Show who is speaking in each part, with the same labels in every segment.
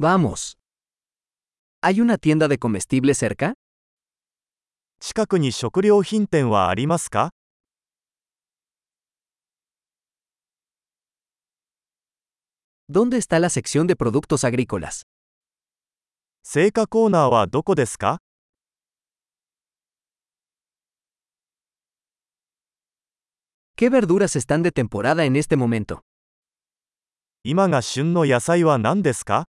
Speaker 1: Vamos. ¿Hay una tienda de comestibles cerca?
Speaker 2: 近くに食料品店はありますか
Speaker 1: ¿Dónde está la sección de productos agrícolas?
Speaker 2: 青果コーナーはどこですか
Speaker 1: ¿Qué verduras están de temporada en este momento?
Speaker 2: 今が旬の野菜は何ですか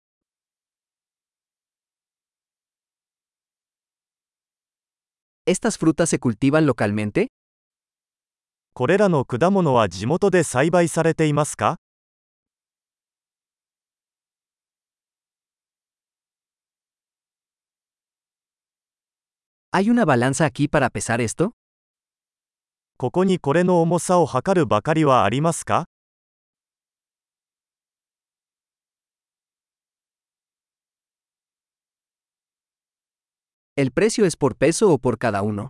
Speaker 1: ¿Estas frutas se cultivan localmente?
Speaker 2: これらの果物は地元で栽培されていますか
Speaker 1: ¿Hay una balanza aquí para pesar esto?
Speaker 2: ここにこれの重さを測るばかりはありますか
Speaker 1: ¿El precio es por peso o por cada uno?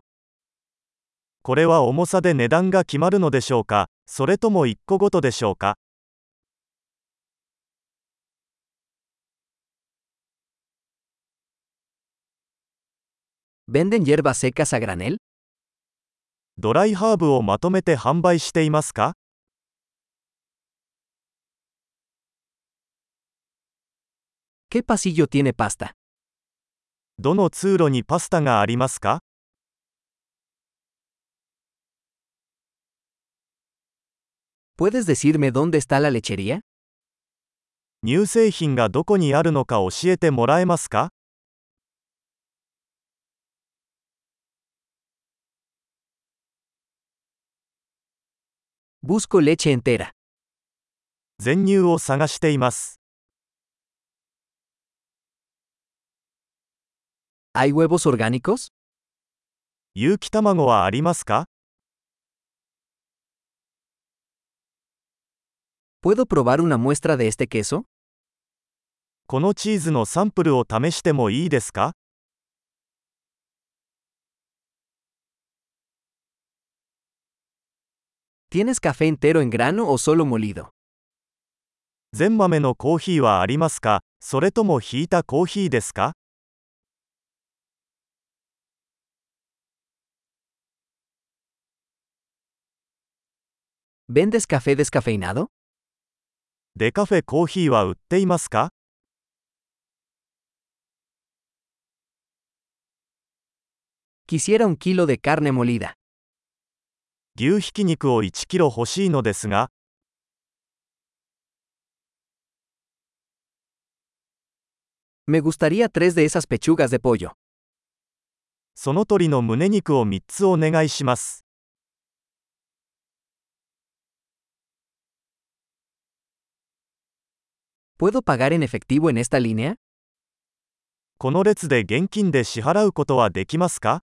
Speaker 2: これは重さで値段が決まるのでしょうかそれとも1個ごとでしょうか
Speaker 1: ¿Venden hierbas secas a granel?
Speaker 2: ドライハーブをまとめて販売していますか
Speaker 1: ¿Qué pasillo tiene pasta?
Speaker 2: どの通路にパスタがありますか
Speaker 1: ¿Puedes decirme dónde está la lechería?
Speaker 2: 乳製品がどこにあるのか教えてもらえますか
Speaker 1: Busco leche entera.
Speaker 2: 全乳を探しています。
Speaker 1: ¿Hay huevos orgánicos?
Speaker 2: 有機卵はありますか
Speaker 1: ¿Puedo probar una muestra de este queso?
Speaker 2: このチーズのサンプルを試してもいいですか
Speaker 1: ¿Tienes café entero en grano o solo molido?
Speaker 2: 全豆のコーヒーはありますかそれともひいたコーヒーですか
Speaker 1: ¿Vendes café descafeinado?
Speaker 2: デカフェコーヒーは売っていますか
Speaker 1: Quisiera un kilo de carne molida.
Speaker 2: 牛ひき肉を1キロ欲しいのですが、
Speaker 1: Me gustaría tres de esas pechugas de pollo.
Speaker 2: その鳥の胸肉を3つお願いします。
Speaker 1: ¿Puedo pagar en efectivo en esta línea?
Speaker 2: この列で現金で支払うことはできますか